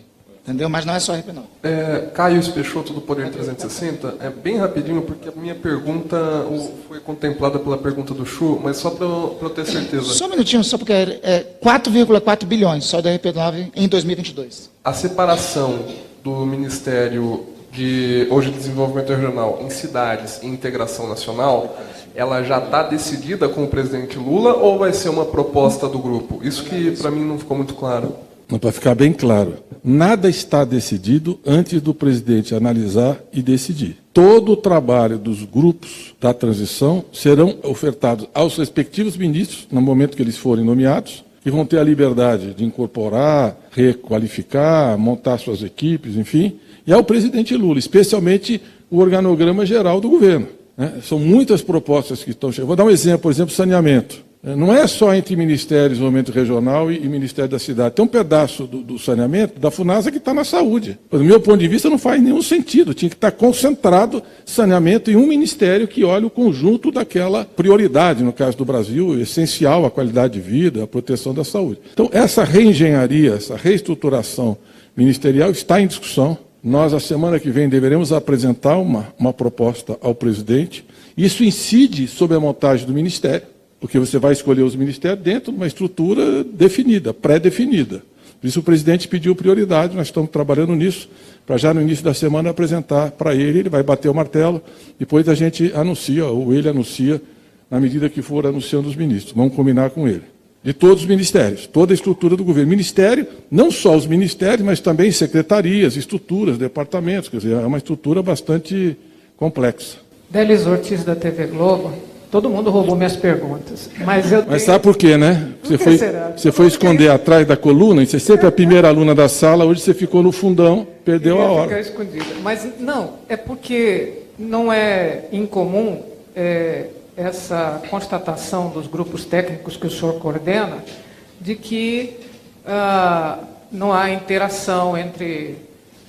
Entendeu? Mas não é só RP9. É, Caio Peixoto, do Poder 360. É bem rapidinho, porque a minha pergunta foi contemplada pela pergunta do Chu, mas só para eu ter certeza. Só um minutinho, só porque é 4,4 bilhões só da RP9 em 2022. A separação do Ministério de hoje de Desenvolvimento Regional em cidades e integração nacional, ela já está decidida com o presidente Lula ou vai ser uma proposta do grupo? Isso que para mim não ficou muito claro. Para ficar bem claro, nada está decidido antes do presidente analisar e decidir. Todo o trabalho dos grupos da transição serão ofertados aos respectivos ministros, no momento que eles forem nomeados, que vão ter a liberdade de incorporar, requalificar, montar suas equipes, enfim, e ao presidente Lula, especialmente o organograma geral do governo. Né? São muitas propostas que estão chegando. Vou dar um exemplo, por exemplo, saneamento. Não é só entre Ministério de Desenvolvimento Regional e, Ministério da Cidade. Tem um pedaço do, do saneamento da FUNASA que está na saúde. Do meu ponto de vista, não faz nenhum sentido. Tinha que estar tá concentrado saneamento em um ministério que olha o conjunto daquela prioridade, no caso do Brasil, essencial a qualidade de vida, a proteção da saúde. Então, essa reengenharia, essa reestruturação ministerial está em discussão. Nós, a semana que vem, deveremos apresentar uma, uma proposta ao presidente. Isso incide sobre a montagem do ministério porque você vai escolher os ministérios dentro de uma estrutura definida, pré-definida. Por isso o presidente pediu prioridade, nós estamos trabalhando nisso, para já no início da semana apresentar para ele, ele vai bater o martelo, depois a gente anuncia, ou ele anuncia, na medida que for anunciando os ministros. Vamos combinar com ele. De todos os ministérios, toda a estrutura do governo. Ministério, não só os ministérios, mas também secretarias, estruturas, departamentos, quer dizer, é uma estrutura bastante complexa. Delis Ortiz, da TV Globo. Todo mundo roubou minhas perguntas. Mas, eu mas sabe por quê, né? Você foi, você foi esconder atrás da coluna, e você sempre é a primeira aluna da sala, hoje você ficou no fundão, perdeu a hora. Ficar escondida. Mas não, é porque não é incomum é, essa constatação dos grupos técnicos que o senhor coordena, de que ah, não há interação entre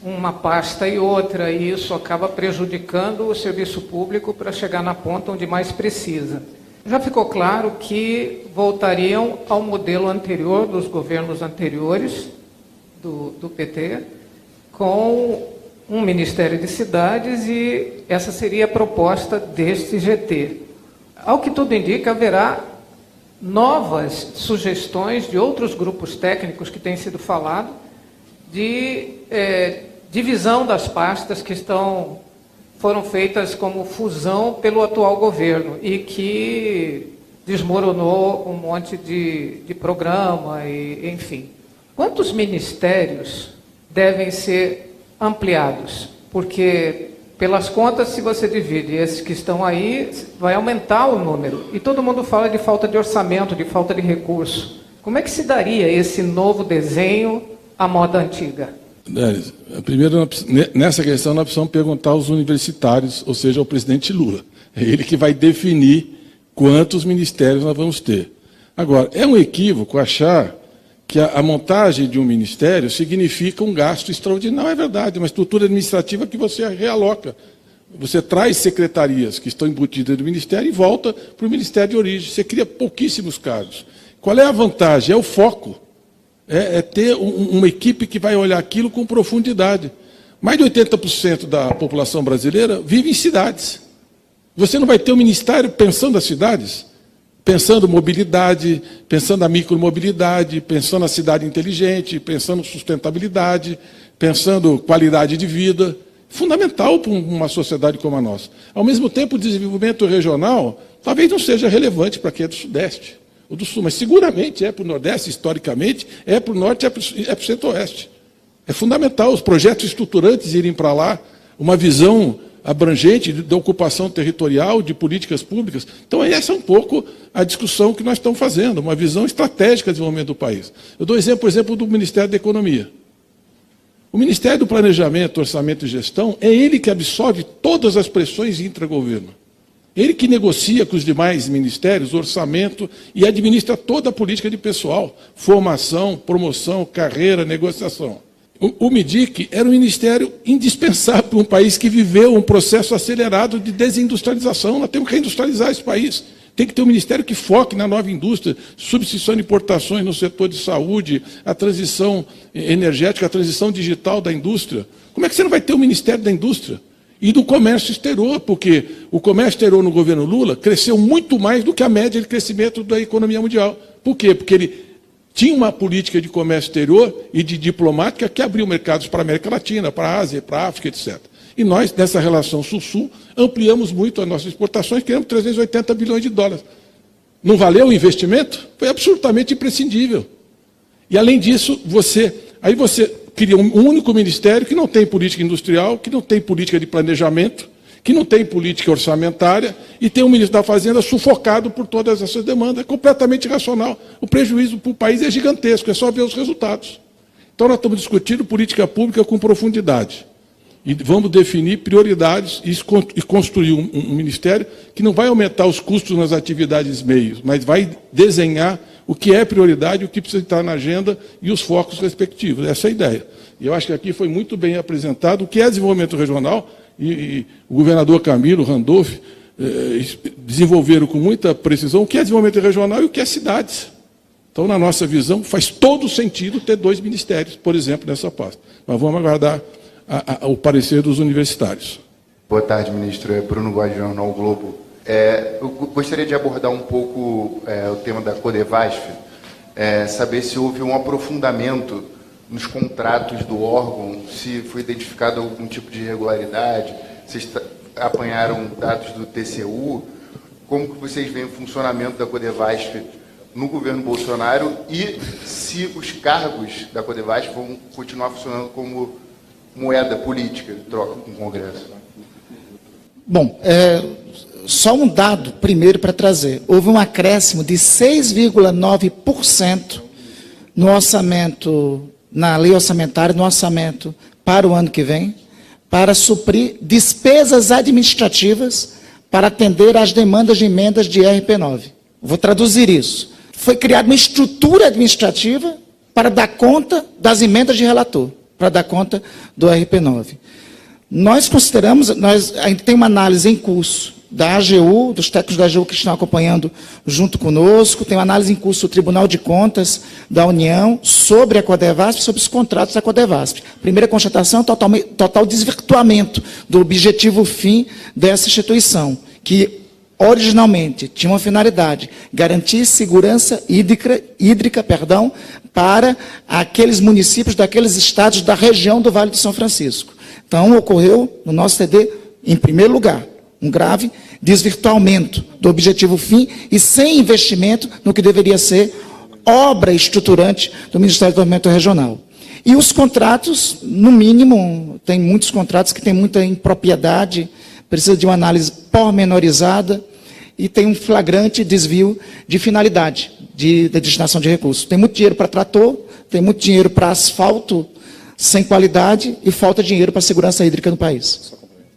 uma pasta e outra, e isso acaba prejudicando o serviço público para chegar na ponta onde mais precisa. Já ficou claro que voltariam ao modelo anterior dos governos anteriores do, do PT, com um Ministério de Cidades e essa seria a proposta deste GT. Ao que tudo indica, haverá novas sugestões de outros grupos técnicos que têm sido falado, de é, divisão das pastas que estão foram feitas como fusão pelo atual governo e que desmoronou um monte de, de programa e enfim. Quantos ministérios devem ser ampliados? Porque pelas contas, se você divide esses que estão aí, vai aumentar o número. E todo mundo fala de falta de orçamento, de falta de recurso. Como é que se daria esse novo desenho à moda antiga? Délis, primeiro, nessa questão, nós precisamos perguntar aos universitários, ou seja, ao presidente Lula. É ele que vai definir quantos ministérios nós vamos ter. Agora, é um equívoco achar que a, a, montagem de um ministério significa um gasto extraordinário. É verdade, uma estrutura administrativa que você realoca. Você traz secretarias que estão embutidas no ministério e volta para o ministério de origem. Você cria pouquíssimos cargos. Qual é a vantagem? É o foco. É, é ter um, uma equipe que vai olhar aquilo com profundidade. Mais de 80% da população brasileira vive em cidades. Você não vai ter um ministério pensando nas cidades? pensando mobilidade, pensando a micromobilidade, pensando a cidade inteligente, pensando sustentabilidade, pensando qualidade de vida. Fundamental para uma sociedade como a nossa. Ao mesmo tempo, o desenvolvimento regional talvez não seja relevante para quem é do Sudeste ou do Sul, mas seguramente é para o Nordeste, historicamente, é para o Norte, é para o é Centro-Oeste. É fundamental os projetos estruturantes irem para lá, uma visão abrangente de, ocupação territorial, de políticas públicas. Então, essa é um pouco a discussão que nós estamos fazendo, uma visão estratégica de desenvolvimento do país. Eu dou exemplo, por exemplo, do Ministério da Economia. O Ministério do Planejamento, Orçamento e Gestão é ele que absorve todas as pressões intra-governo. Ele que negocia com os demais ministérios orçamento e administra toda a política de pessoal, formação, promoção, carreira, negociação. O, o era um ministério indispensável para um país que viveu um processo acelerado de desindustrialização. Nós temos que reindustrializar esse país. Tem que ter um ministério que foque na nova indústria, substituição de importações no setor de saúde, a transição energética, a transição digital da indústria. Como é que você não vai ter um Ministério da Indústria? E do comércio exterior, porque o comércio exterior no governo Lula cresceu muito mais do que a média de crescimento da economia mundial. Por quê? Porque ele tinha uma política de comércio exterior e de diplomática que abriu mercados para a América Latina, para a Ásia, para a África, etc. E nós, nessa relação Sul-Sul, ampliamos muito as nossas exportações, criamos 380 bilhões de dólares. Não valeu o investimento? Foi absolutamente imprescindível. E além disso, você, aí você cria um único ministério que não tem política industrial, que não tem política de planejamento, que não tem política orçamentária e tem um ministro da Fazenda sufocado por todas essas demandas. É completamente irracional. O prejuízo para o país é gigantesco, é só ver os resultados. Então, nós estamos discutindo política pública com profundidade. E vamos definir prioridades e construir um, um ministério que não vai aumentar os custos nas atividades meios, mas vai desenhar o que é prioridade, o que precisa estar na agenda e os focos respectivos. Essa é a ideia. E eu acho que aqui foi muito bem apresentado o que é desenvolvimento regional, e, e o governador Camilo Randolph eh, desenvolveram com muita precisão o que é desenvolvimento regional e o que é cidades. Então, na nossa visão, faz todo sentido ter dois ministérios, por exemplo, nessa pasta. Mas vamos aguardar a, a, o parecer dos universitários. Boa tarde, ministro. É Bruno Guardi, Jornal Globo. É, eu gostaria de abordar um pouco é, o tema da Codevasf, é, saber se houve um aprofundamento nos contratos do órgão, se foi identificado algum tipo de irregularidade, se apanharam dados do TCU, como que vocês veem o funcionamento da Codevasf no governo Bolsonaro e se os cargos da Codevasf vão continuar funcionando como moeda política de troca com o Congresso. Bom, é, só um dado primeiro para trazer. Houve um acréscimo de 6,9% no orçamento na lei orçamentária, no orçamento para o ano que vem, para suprir despesas administrativas para atender às demandas de emendas de RP9. Vou traduzir isso. Foi criada uma estrutura administrativa para dar conta das emendas de relator, para dar conta do RP9. Nós consideramos, nós, a gente tem uma análise em curso da AGU, dos técnicos da AGU que estão acompanhando junto conosco, tem uma análise em curso do Tribunal de Contas da União sobre a Codevasp, sobre os contratos da Codevasp. Primeira constatação, total, total desvirtuamento do objetivo fim dessa instituição, que originalmente tinha uma finalidade, garantir segurança hídrica, hídrica perdão, para aqueles municípios daqueles estados da região do Vale do São Francisco. Então, ocorreu no nosso TD, em primeiro lugar, um grave desvirtuamento do objetivo fim e sem investimento no que deveria ser obra estruturante do Ministério do Desenvolvimento Regional. E os contratos, no mínimo, tem muitos contratos que têm muita impropriedade, precisa de uma análise pormenorizada e tem um flagrante desvio de finalidade de, de destinação de recursos. Tem muito dinheiro para trator, tem muito dinheiro para asfalto sem qualidade e falta dinheiro para a segurança hídrica no país.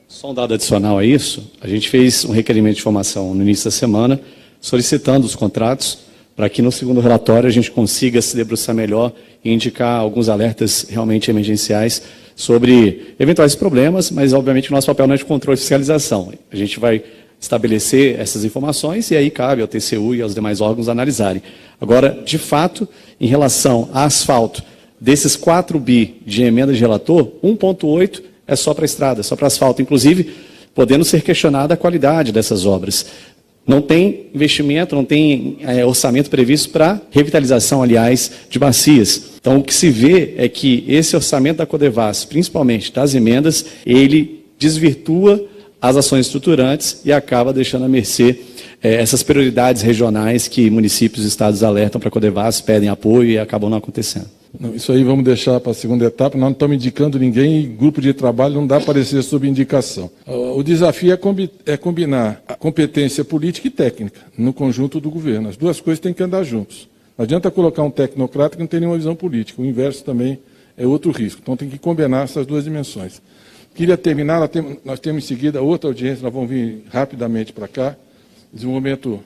Só um dado adicional a isso, a gente fez um requerimento de informação no início da semana, solicitando os contratos, para que no segundo relatório a gente consiga se debruçar melhor e indicar alguns alertas realmente emergenciais sobre eventuais problemas, mas obviamente o nosso papel não é de controle e fiscalização. A gente vai estabelecer essas informações e aí cabe ao TCU e aos demais órgãos analisarem. Agora, de fato, em relação a asfalto, desses 4 bi de emenda de relator, 1,8 é só para estrada, só para asfalto, inclusive podendo ser questionada a qualidade dessas obras. Não tem investimento, não tem é, orçamento previsto para revitalização, aliás, de bacias. Então, o que se vê é que esse orçamento da Codevas, principalmente das emendas, ele desvirtua as ações estruturantes e acaba deixando a mercê é, essas prioridades regionais que municípios e estados alertam para a Codevas, pedem apoio e acabam não acontecendo. Isso aí vamos deixar para a segunda etapa. Nós não estamos indicando ninguém e grupo de trabalho não dá para aparecer sob indicação. O desafio é, combi é combinar a competência política e técnica no conjunto do governo. As duas coisas têm que andar juntos. Não adianta colocar um tecnocrata que não tem nenhuma visão política. O inverso também é outro risco. Então tem que combinar essas duas dimensões. Queria terminar, nós temos em seguida outra audiência, nós vamos vir rapidamente para cá, desenvolvimento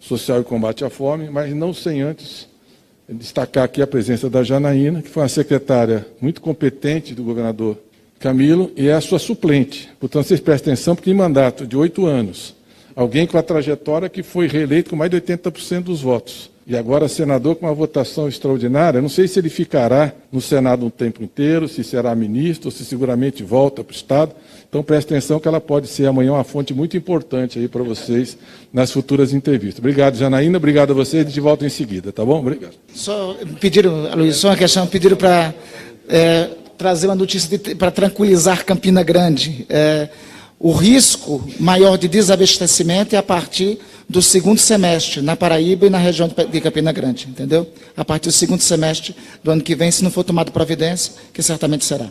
social e combate à fome, mas não sem antes destacar aqui a presença da Janaína, que foi uma secretária muito competente do governador Camilo e é a sua suplente. Portanto, vocês prestem atenção, porque em mandato de oito anos, alguém com a trajetória que foi reeleito com mais de 80% dos votos. E agora senador com uma votação extraordinária. Não sei se ele ficará no Senado um tempo inteiro, se será ministro, se seguramente volta para o Estado. Então preste atenção que ela pode ser amanhã uma fonte muito importante aí para vocês nas futuras entrevistas. Obrigado, Janaína. Obrigado a vocês. Gente volta em seguida, tá bom? Obrigado. Só pediram, Luiz, só uma questão, pediram para é, trazer uma notícia para tranquilizar Campina Grande. É, o risco maior de desabastecimento é a partir do segundo semestre, na Paraíba e na região de Campina Grande, entendeu? A partir do segundo semestre do ano que vem, se não for tomada providência, que certamente será.